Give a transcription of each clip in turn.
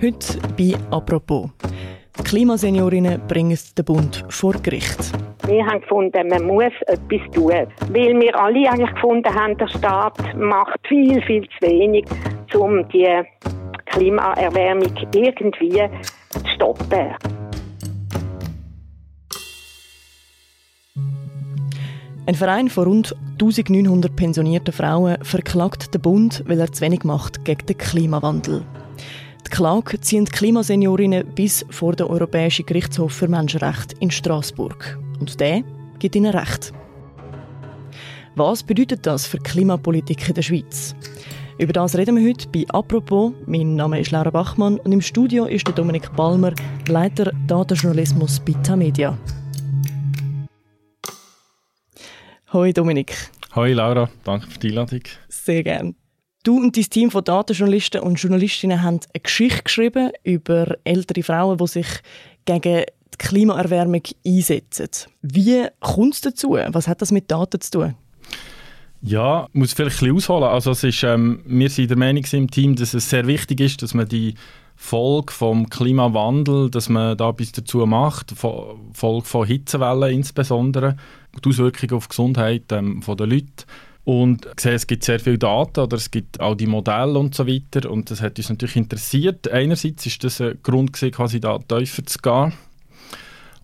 Heute bei «Apropos». Die Klimaseniorinnen bringen den Bund vor Gericht. Wir haben gefunden, man muss etwas tun. Weil wir alle eigentlich gefunden haben, der Staat macht viel, viel zu wenig, um die Klimaerwärmung irgendwie zu stoppen. Ein Verein von rund 1900 pensionierten Frauen verklagt den Bund, weil er zu wenig macht gegen den Klimawandel. Die Klage ziehen die Klimaseniorinnen bis vor den Europäischen Gerichtshof für Menschenrechte in Straßburg. Und der gibt ihnen Recht. Was bedeutet das für Klimapolitik in der Schweiz? Über das reden wir heute bei «Apropos». Mein Name ist Laura Bachmann und im Studio ist der Dominik Balmer, Leiter Datenjournalismus bei Tamedia. Hoi Dominik. Hoi Laura, danke für die Einladung. Sehr gerne. Du und dein Team von Datenjournalisten und Journalistinnen haben eine Geschichte geschrieben über ältere Frauen, die sich gegen die Klimaerwärmung einsetzen. Wie kommt es dazu? Was hat das mit Daten zu tun? Ja, muss vielleicht ein bisschen ausholen. Also es ist, ähm, wir sind der Meinung im Team, dass es sehr wichtig ist, dass man die Folge vom Klimawandel, dass man da etwas dazu macht, Folge von Hitzewellen insbesondere, die Auswirkungen auf die Gesundheit ähm, der Leute. Und gesehen, es gibt sehr viele Daten oder es gibt auch die Modelle und so weiter und das hat uns natürlich interessiert. Einerseits ist das ein Grund gewesen, quasi da tiefer zu gehen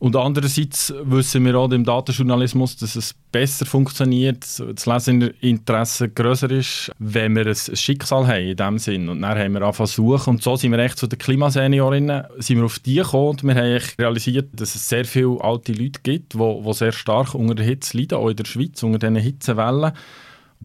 und andererseits wissen wir auch im Datenjournalismus, dass es besser funktioniert, das Leserinteresse größer ist, wenn wir ein Schicksal haben in dem Sinn. Und dann haben wir angefangen zu suchen und so sind wir echt zu den Klimaseniorinnen sind wir auf die gekommen und wir haben realisiert, dass es sehr viele alte Leute gibt, die, sehr stark unter der Hitze leiden, auch in der Schweiz, unter diesen Hitzewellen.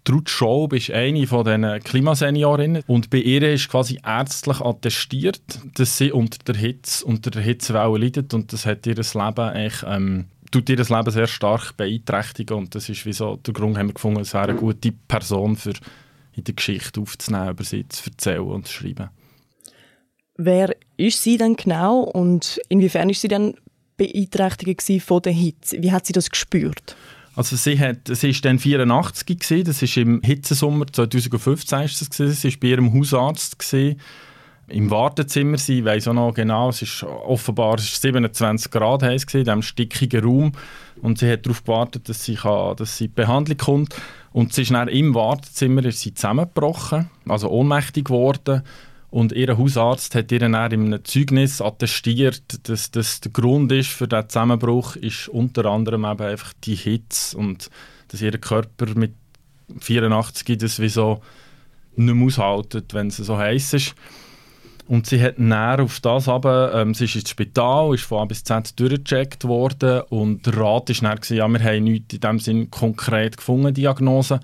Trud Schaub ist eine von diesen Klimaseniorinnen und bei ihr ist quasi ärztlich attestiert, dass sie unter der Hitze, unter der Hitzewelle leidet und das hat ihr Leben eigentlich, ähm, tut ihr Leben sehr stark beeinträchtigen und das ist wie so der Grund, haben wir gefunden, es wäre eine gute Person für in der Geschichte aufzunehmen, über sie zu erzählen und zu schreiben. Wer ist sie denn genau und inwiefern ist sie dann beeinträchtigt von der Hitze? Wie hat sie das gespürt? Also sie hat, sie ist dann 84 gewesen, das ist im Hitzesommer 2015 ist das gewesen, sie ist bei ihrem Hausarzt gewesen, im Wartezimmer sie weiß auch noch genau, es ist offenbar es ist 27 Grad heiß gewesen, in diesem stickigen Raum und sie hat darauf gewartet, dass sie, kann, dass sie in Behandlung kommt und sie ist dann im Wartezimmer ist sie zusammengebrochen, also ohnmächtig geworden und ihr Hausarzt hat ihr dann in einem Zeugnis attestiert, dass das der Grund ist für diesen Zusammenbruch, ist unter anderem eben einfach die Hitze und dass ihr Körper mit 84 das wie so nicht mehr aushaltet, wenn es so heiß ist. Und sie hat näher auf das aber, ähm, sie ist ins Spital, ist von A bis Z durchgecheckt worden und der Rat war dann, ja, wir haben nichts in dem Sinn konkret gefunden, Diagnose.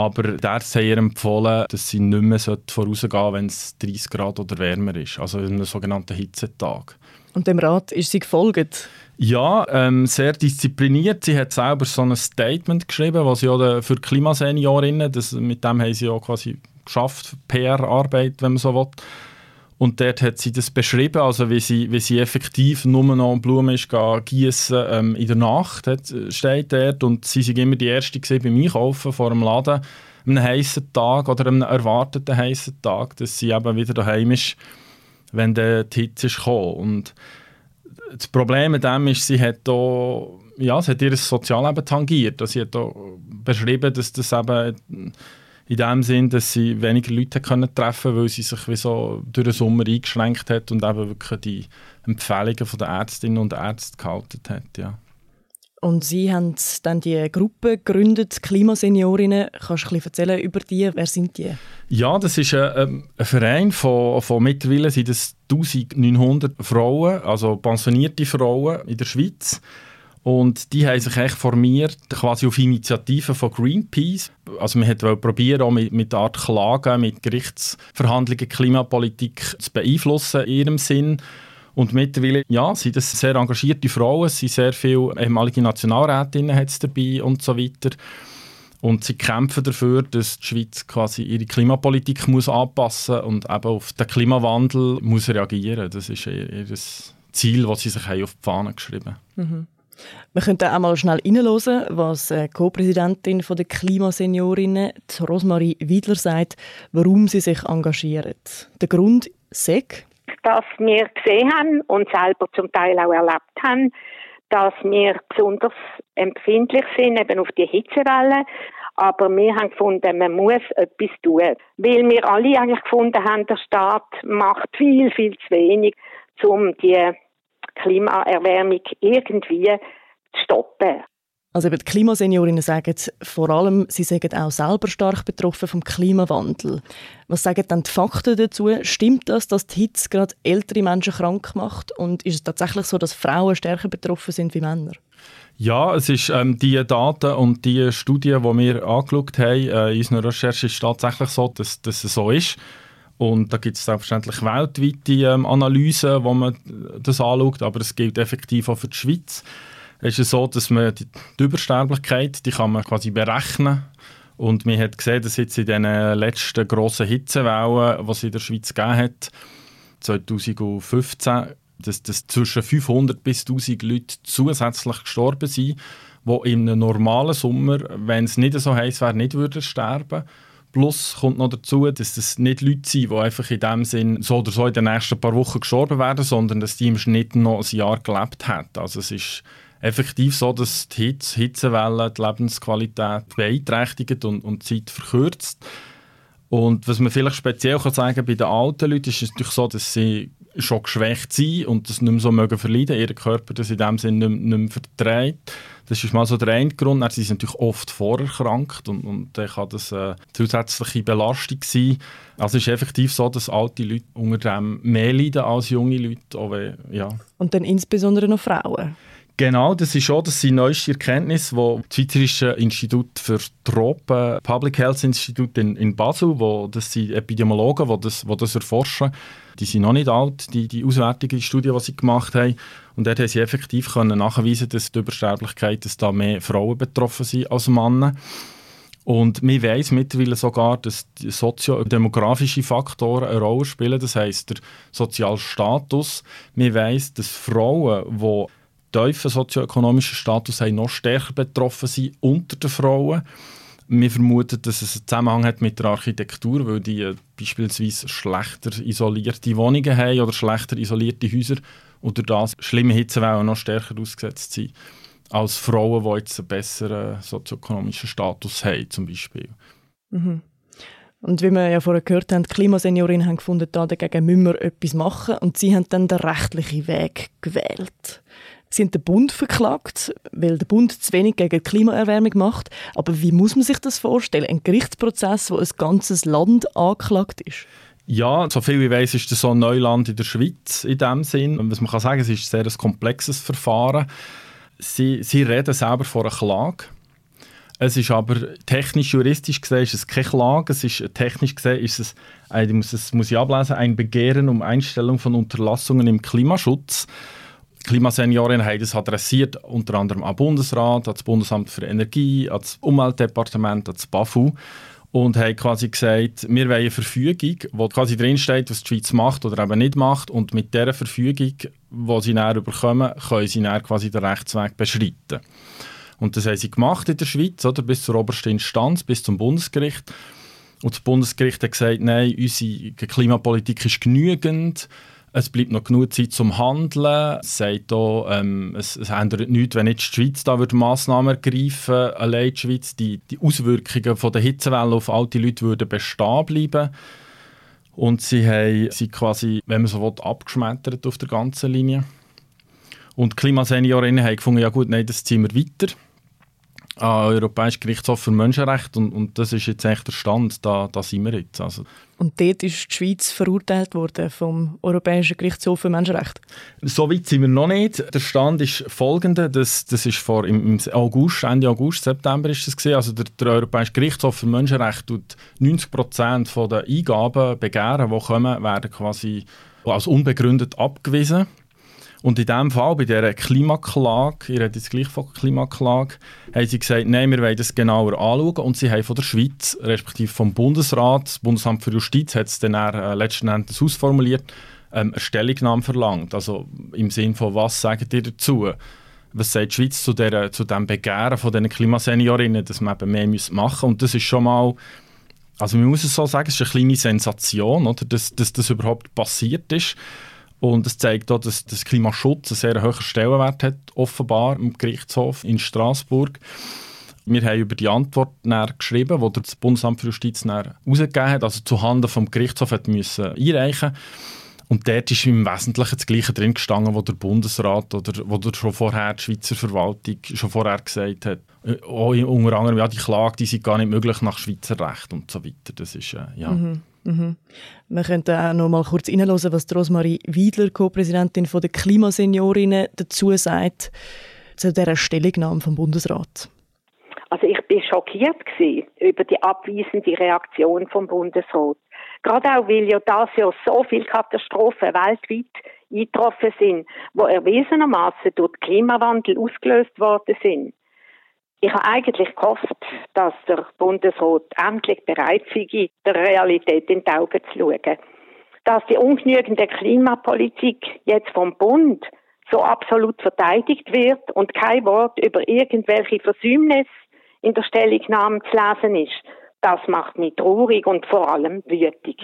Aber der hat ihr empfohlen, dass sie nicht mehr vorausgehen sollte, wenn es 30 Grad oder wärmer ist, also in einem sogenannten Hitzetag. Und dem Rat ist sie gefolgt? Ja, ähm, sehr diszipliniert. Sie hat selber so ein Statement geschrieben, was sie auch für Klimaseniorinnen, das, mit dem haben sie auch quasi geschafft, PR-Arbeit, wenn man so will. Und dort hat sie das beschrieben, also wie sie, wie sie effektiv nur noch Blumen ist gießen ähm, in der Nacht, hat, steht dort. Und sie sind immer die Erste gewesen beim Einkaufen vor dem Laden, an einem heißen Tag oder einem erwarteten heißen Tag, dass sie eben wieder daheim ist, wenn der Hitze ist gekommen. Und das Problem mit dem ist, sie hat da, ja, sie hat ihr Sozialleben tangiert. Also sie hat da beschrieben, dass das eben in dem Sinn, dass sie weniger Leute können treffen weil sie sich wie so durch den Sommer eingeschränkt hat und eben wirklich die Empfehlungen der Ärztinnen und Ärzte gehalten hat. Ja. Und Sie haben dann die Gruppe gegründet, Klimaseniorinnen. Kannst du ein bisschen erzählen über die? Wer sind die? Ja, das ist ein, ähm, ein Verein von, von mittlerweile sind es 1900 Frauen, also pensionierte Frauen in der Schweiz und die haben sich echt formiert, quasi auf Initiativen von Greenpeace. Also man hat probieren, auch mit, mit Art Klagen, mit Gerichtsverhandlungen Klimapolitik zu beeinflussen in ihrem Sinn. Und mittlerweile, ja, sind das sehr engagierte Frauen, es sind sehr viele ehemalige Nationalrätinnen dabei und so weiter. Und sie kämpfen dafür, dass die Schweiz quasi ihre Klimapolitik muss anpassen und eben auf den Klimawandel muss reagieren. Das ist ihr, ihr Ziel, das sie sich auf die Fahne geschrieben haben. Mhm. Wir könnten auch mal schnell reinhören, was die Co-Präsidentin der Klimaseniorinnen, Rosmarie Wiedler, sagt, warum sie sich engagieren. Der Grund ist, dass wir gesehen haben und selber zum Teil auch erlebt haben, dass wir besonders empfindlich sind eben auf die Hitzewelle. Aber wir haben gefunden, man muss etwas tun. Weil wir alle eigentlich gefunden haben, der Staat macht viel, viel zu wenig, um die Klimaerwärmung irgendwie zu stoppen. Also eben die Klimaseniorinnen sagen vor allem, sie sind auch selber stark betroffen vom Klimawandel. Was sagen dann die Fakten dazu? Stimmt das, dass die Hitze gerade ältere Menschen krank macht? Und ist es tatsächlich so, dass Frauen stärker betroffen sind wie Männer? Ja, es ist ähm, die Daten und die Studien, die wir angeschaut haben, äh, in unserer Recherche ist tatsächlich so, dass, dass es so ist. Und da gibt es selbstverständlich weltweite ähm, Analysen, wo man das anschaut, aber es gilt effektiv auch für die Schweiz ist es so, dass man die, die Übersterblichkeit, die kann man quasi berechnen. Und man hat gesehen, dass jetzt in den letzten grossen Hitzewellen, die es in der Schweiz gegeben hat, 2015, dass, dass zwischen 500 bis 1000 Leute zusätzlich gestorben sind, die in einem normalen Sommer, wenn es nicht so heiß wäre, nicht würden sterben Plus kommt noch dazu, dass das nicht Leute sind, die einfach in dem Sinn so oder so in den nächsten paar Wochen gestorben werden, sondern dass die im Schnitt noch ein Jahr gelebt haben. Also es ist effektiv so, dass die Hitze, Hitzewelle die Lebensqualität beeinträchtigt und, und die Zeit verkürzt. Und was man vielleicht speziell kann sagen bei den alten Leuten, ist es natürlich so, dass sie schon geschwächt sind und das nicht mehr so mögen verleiden, ihr Körper das in dem Sinne nicht, nicht mehr verträgt. Das ist mal so der eine Grund. Sie sind natürlich oft vorerkrankt und, und dann kann das eine zusätzliche Belastung sein. Also es ist effektiv so, dass alte Leute unter dem mehr leiden als junge Leute. Auch, ja. Und dann insbesondere noch Frauen. Genau, das ist schon das sind neueste Erkenntnisse, wo das Schweizerische Institut für Tropen, Public Health Institut in, in Basel, wo das sind Epidemiologen, wo das, wo das erforschen, die sind noch nicht alt, die, die Auswertung, die Studie, die sie gemacht haben. Und dort haben sie effektiv können nachweisen, dass die Übersterblichkeit, dass da mehr Frauen betroffen sind als Männer. Und man weiß mittlerweile sogar, dass soziodemografische Faktoren eine Rolle spielen. Das heißt der soziale Status. Man weiß, dass Frauen, die tiefen sozioökonomischen Status haben, noch stärker betroffen sind unter den Frauen. Wir vermuten, dass es einen Zusammenhang hat mit der Architektur, weil die äh, beispielsweise schlechter isolierte Wohnungen haben oder schlechter isolierte Häuser und durch das schlimme Hitzewellen noch stärker ausgesetzt sind als Frauen, die jetzt einen besseren sozioökonomischen Status haben, zum Beispiel. Mhm. Und wie wir ja vorher gehört haben, die Klimaseniorinnen haben gefunden, da dagegen müssen wir etwas machen und sie haben dann den rechtlichen Weg gewählt. Haben den Bund verklagt, weil der Bund zu wenig gegen die Klimaerwärmung macht. Aber wie muss man sich das vorstellen? Ein Gerichtsprozess, wo ein ganzes Land angeklagt ist? Ja, so viel ich weiß, ist das so ein Neuland in der Schweiz in dem Sinn. Was man kann sagen, es ist ein sehr komplexes Verfahren. Sie, sie reden selber vor einer Klage. Es ist aber technisch, juristisch gesehen ist es keine Klage. Es ist, technisch gesehen ist es, ich muss, das muss ich ablesen, ein Begehren um Einstellung von Unterlassungen im Klimaschutz. Klimasenioren haben das adressiert, unter anderem am Bundesrat, ans Bundesamt für Energie, ans Umweltdepartement, ans BAFU und haben quasi gesagt, wir wollen eine Verfügung, wo quasi drinsteht, was die Schweiz macht oder eben nicht macht und mit dieser Verfügung, die sie näher bekommen, können sie näher quasi den Rechtsweg beschreiten. Und das haben sie gemacht in der Schweiz, oder, bis zur obersten Instanz, bis zum Bundesgericht. Und das Bundesgericht hat gesagt, nein, unsere Klimapolitik ist genügend, es bleibt noch genug Zeit zum Handeln. Es sagt auch, ähm, es, es ändert nichts, wenn nicht die Schweiz da würde Massnahmen ergreifen Allein die Schweiz, die, die Auswirkungen von der Hitzewelle auf alte Leute würden bestehen bleiben. Und sie haben sie quasi, wenn man so will, abgeschmettert auf der ganzen Linie. Und die Klimaseniorinnen haben gefunden, ja gut, nein, das ziehen wir weiter an Europäischen Gerichtshof für Menschenrechte und, und das ist jetzt echt der Stand, da, da sind wir jetzt. Also. Und dort ist die Schweiz verurteilt worden vom Europäischen Gerichtshof für Menschenrechte? So weit sind wir noch nicht. Der Stand ist folgender, das, das ist vor im, August, Ende August, September ist das gewesen. Also der, der Europäische Gerichtshof für Menschenrechte tut 90 Prozent der Eingaben, Begehren, die kommen, werden quasi als unbegründet abgewiesen. Und in diesem Fall, bei dieser Klimaklage, ich rede jetzt gleich von Klimaklage, haben sie gesagt, nein, wir wollen das genauer anschauen. Und sie haben von der Schweiz, respektive vom Bundesrat, das Bundesamt für Justiz hat es dann äh, letzten Endes ausformuliert, ähm, eine Stellungnahme verlangt. Also im Sinne von, was sagt ihr dazu? Was sagt die Schweiz zu, der, zu dem Begehren von diesen Klimaseniorinnen, dass man eben mehr machen muss? Und das ist schon mal also man muss es so sagen, es ist eine kleine Sensation, oder, dass, dass das überhaupt passiert ist. Und es zeigt auch, dass das Klimaschutz einen sehr hohen Stellenwert hat, offenbar im Gerichtshof in Straßburg. Wir haben über die Antwort geschrieben, die das Bundesamt für Justiz herausgegeben hat, also zuhanden vom Gerichtshof hat müssen einreichen und dort ist im Wesentlichen das Gleiche drin gestanden, was der Bundesrat oder wo der schon vorher die Schweizer Verwaltung schon vorher gesagt hat. Äh, auch unter anderem, ja, die Klage, die sind gar nicht möglich nach Schweizer Recht und so weiter. Das ist, äh, ja. Mhm. Mhm. Wir könnten auch noch mal kurz reinhören, was Rosmarie Wiedler, Co-Präsidentin der Klimaseniorinnen, dazu sagt zu dieser Stellungnahme vom Bundesrat. Also ich bin schockiert über die abweisende Reaktion vom Bundesrat. Gerade auch, weil ja das Jahr so viele Katastrophen weltweit eingetroffen sind, wo erwiesenermaßen durch den Klimawandel ausgelöst worden sind. Ich habe eigentlich gehofft, dass der Bundesrat endlich bereit sei, der Realität in die Augen zu schauen. Dass die ungenügende Klimapolitik jetzt vom Bund so absolut verteidigt wird und kein Wort über irgendwelche Versäumnisse in der Stellungnahme zu lesen ist, das macht mich traurig und vor allem wütig.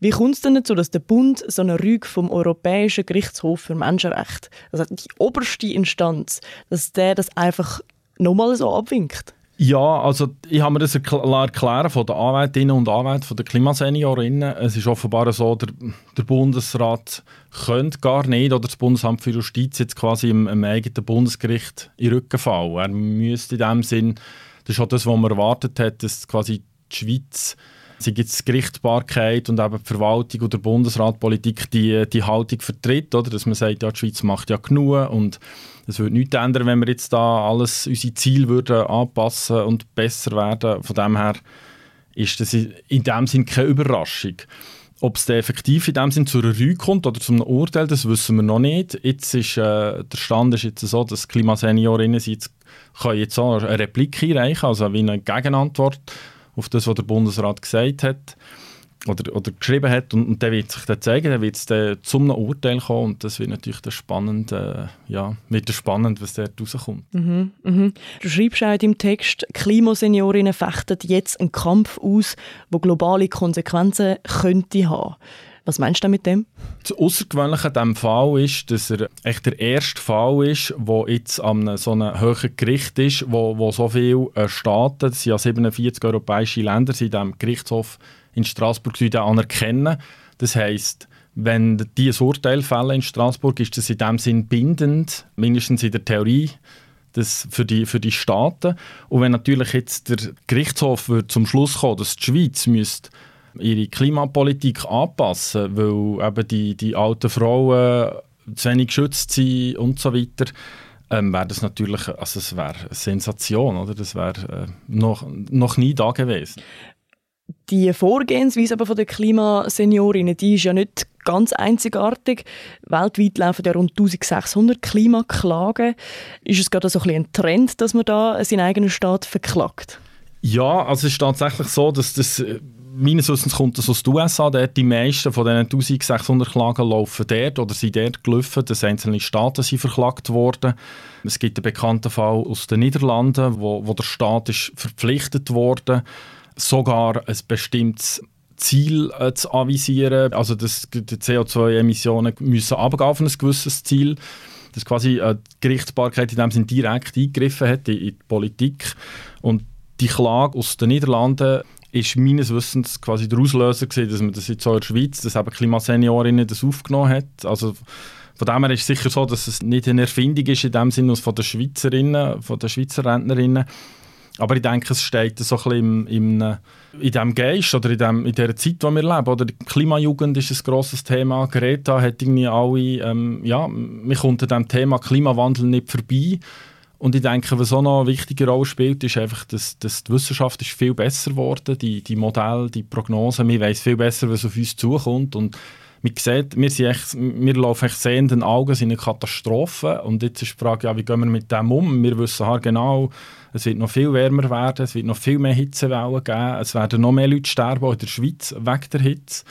Wie kommt es denn dazu, dass der Bund so eine Rüge vom Europäischen Gerichtshof für Menschenrechte, also die oberste Instanz, dass der das einfach nochmal so abwinkt? Ja, also ich habe mir das erklären von den Anwältinnen und Anwälten, von den Klimaseniorinnen. Es ist offenbar so, der, der, Bundesrat könnte gar nicht, oder das Bundesamt für Justiz jetzt quasi im, im eigenen Bundesgericht in den Rücken fallen. Er müsste in dem Sinn, das ist auch das, was man erwartet hat, dass quasi die Schweiz sei jetzt Gerichtsbarkeit und eben die Verwaltung oder Bundesratpolitik die, die Haltung vertritt, oder? dass man sagt, ja, die Schweiz macht ja genug und es würde nichts ändern, wenn wir jetzt da alles, unsere Ziele würden anpassen und besser werden. Von dem her ist das in dem Sinn keine Überraschung. Ob es effektiv in dem Sinn zu einer Rüge kommt oder zu einem Urteil, das wissen wir noch nicht. Jetzt ist, äh, der Stand ist jetzt so, dass Klimaseniorinnen jetzt, können jetzt auch eine Replik einreichen, also wie eine Gegenantwort auf das, was der Bundesrat gesagt hat oder, oder geschrieben hat und, und der wird sich dann zeigen, dann wird dann zum Urteil kommen und das wird natürlich dann spannend, äh, ja, wird spannend, was dort rauskommt. Mhm, mhm. Du schreibst auch im Text, Klimaseniorinnen fechten jetzt einen Kampf aus, der globale Konsequenzen könnte haben. Was meinst du mit dem? Das Außergewöhnliche an diesem Fall ist, dass er echt der erste Fall ist, wo jetzt an so einem höheren Gericht ist, wo, wo so viele äh, Staaten, es sind ja 47 europäische Länder, sind in diesem Gerichtshof in Straßburg anerkennen. Das heisst, wenn die ein Urteil fällen in Straßburg, ist das in dem Sinn bindend, mindestens in der Theorie, das für, die, für die Staaten. Und wenn natürlich jetzt der Gerichtshof zum Schluss kommt, dass die Schweiz müsste ihre Klimapolitik anpassen, weil eben die, die alten Frauen zu wenig geschützt sind und so weiter, ähm, wäre das natürlich, also es wäre eine Sensation, oder? Das wäre äh, noch, noch nie da gewesen. Die Vorgehensweise aber von den Klimaseniorinnen, die ist ja nicht ganz einzigartig. Weltweit laufen ja rund 1600 Klimaklagen. Ist es gerade so ein, ein Trend, dass man da seinen eigenen Staat verklagt? Ja, also es ist tatsächlich so, dass das äh, meines Wissens kommt das aus den USA. Dort die meisten von diesen 1600 Klagen laufen dort oder sind dort gelaufen, dass einzelne Staaten sind verklagt worden. Es gibt einen bekannten Fall aus den Niederlanden, wo, wo der Staat ist verpflichtet wurde, sogar ein bestimmtes Ziel äh, zu avisieren. Also dass die CO2-Emissionen müssen abgehen auf ein gewisses Ziel. Dass quasi äh, die Gerichtsbarkeit in dem Sinne direkt eingegriffen hat in, in die Politik. Und die Klage aus den Niederlanden ist meines Wissens quasi der Auslöser gewesen, dass man das jetzt so in der Schweiz, dass eben Klimaseniorinnen das aufgenommen hat. Also von dem her ist es sicher so, dass es nicht eine Erfindung ist in dem Sinne von den Schweizerinnen, von den Schweizer Rentnerinnen. Aber ich denke, es steht so ein im, im, in diesem Geist oder in, dem, in dieser Zeit, in der wir leben. Oder die Klimajugend ist ein grosses Thema. Greta hat irgendwie alle, ähm, ja, man kommt an dem Thema Klimawandel nicht vorbei. Und ich denke, was auch noch eine wichtige Rolle spielt, ist einfach, dass, dass die Wissenschaft ist viel besser geworden die, die Modelle, die Prognosen, wir wissen viel besser, was auf uns zukommt und man sieht, wir, sind echt, wir laufen echt sehenden Augen, sind eine Katastrophe und jetzt ist die Frage, ja, wie gehen wir mit dem um? Wir wissen halt genau, es wird noch viel wärmer werden, es wird noch viel mehr Hitzewellen geben, es werden noch mehr Leute sterben, auch in der Schweiz, wegen der Hitze.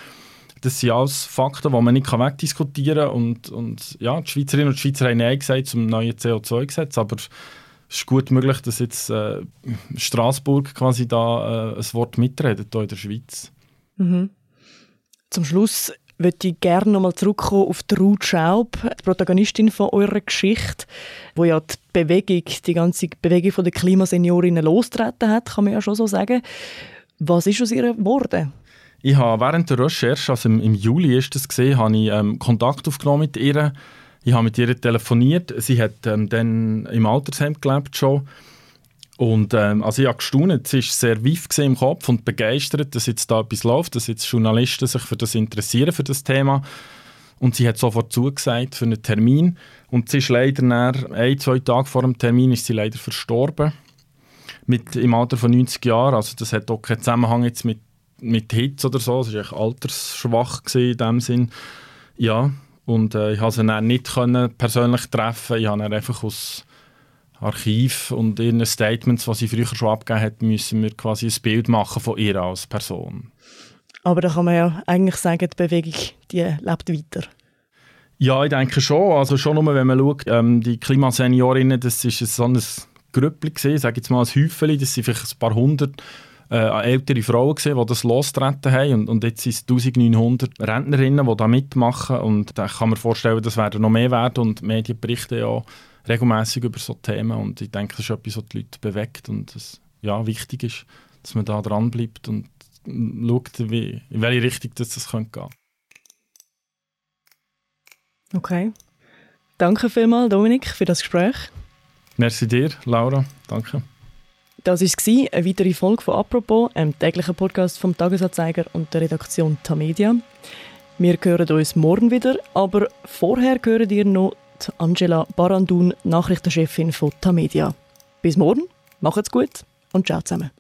Das sind alles Fakten, die man nicht wegdiskutieren kann. Und, und ja, die Schweizerinnen und Schweizer haben Nein gesagt zum neuen CO2-Gesetz, aber es ist gut möglich, dass jetzt äh, Straßburg quasi da äh, ein Wort mitredet hier in der Schweiz. Mhm. Zum Schluss würde ich gerne nochmal zurückkommen auf die Ruth Schaub, die Protagonistin von eurer Geschichte, wo ja die Bewegung, die ganze Bewegung der Klimaseniorinnen losgetreten hat, kann man ja schon so sagen. Was ist aus ihr geworden? Ich habe während der Recherche, also im, im Juli ist das gesehen, habe ich ähm, Kontakt aufgenommen mit ihr. Ich habe mit ihr telefoniert. Sie hat ähm, dann im Altersheim gelebt schon. Und ähm, also ich habe gestaunt, sie war sehr weif im Kopf und begeistert, dass jetzt da etwas läuft, dass jetzt Journalisten sich für das interessieren, für das Thema. Und sie hat sofort zugesagt für einen Termin. Und sie ist leider nach ein, zwei Tage vor dem Termin ist sie leider verstorben. Mit, Im Alter von 90 Jahren. Also das hat auch keinen Zusammenhang jetzt mit, mit Hitze oder so. Sie war altersschwach in dem Sinn. Ja, und äh, ich konnte sie dann nicht können persönlich treffen. Ich habe einfach aus Archiv und ihren Statements, die sie früher schon abgegeben hat, müssen wir quasi ein Bild machen von ihr als Person. Aber da kann man ja eigentlich sagen, die Bewegung die lebt weiter. Ja, ich denke schon. Also schon nur, wenn man schaut, ähm, die Klimaseniorinnen, das ist so ein Grüppli gesehen, sage jetzt mal ein Häufchen, das sind vielleicht ein paar hundert äh, ältere Frauen gesehen, die das losgetreten haben und, und jetzt sind es 1900 Rentnerinnen, die da mitmachen und da kann man vorstellen, das werden noch mehr werden und die Medien berichten ja regelmäßig über so Themen und ich denke, das ist etwas, was die Leute bewegt und es ja, wichtig ist, dass man da dran bleibt und schaut, wie, in welche Richtung das, das könnte gehen Okay. Danke vielmals, Dominik, für das Gespräch. Merci dir, Laura. Danke. Das war eine weitere Folge von «Apropos», einem täglichen Podcast vom «Tagesanzeiger» und der Redaktion Tamedia. Wir hören uns morgen wieder, aber vorher hören ihr noch Angela Barandun, Nachrichtenchefin von Tamedia. Bis morgen, macht's gut und ciao zusammen.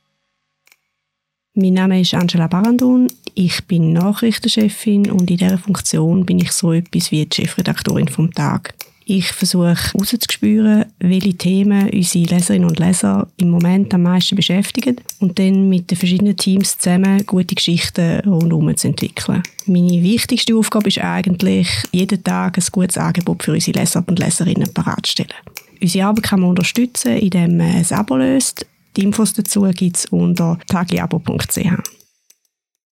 Mein Name ist Angela Barandun, ich bin Nachrichtenchefin und in dieser Funktion bin ich so etwas wie die Chefredaktorin vom Tag. Ich versuche herauszuspüren, welche Themen unsere Leserinnen und Leser im Moment am meisten beschäftigen und dann mit den verschiedenen Teams zusammen gute Geschichten rundherum zu entwickeln. Meine wichtigste Aufgabe ist eigentlich, jeden Tag ein gutes Angebot für unsere Leser und Leserinnen bereitzustellen. Unsere Arbeit kann man unterstützen, indem man ein Abo löst. Die Infos dazu gibt es unter tagliabo.ch.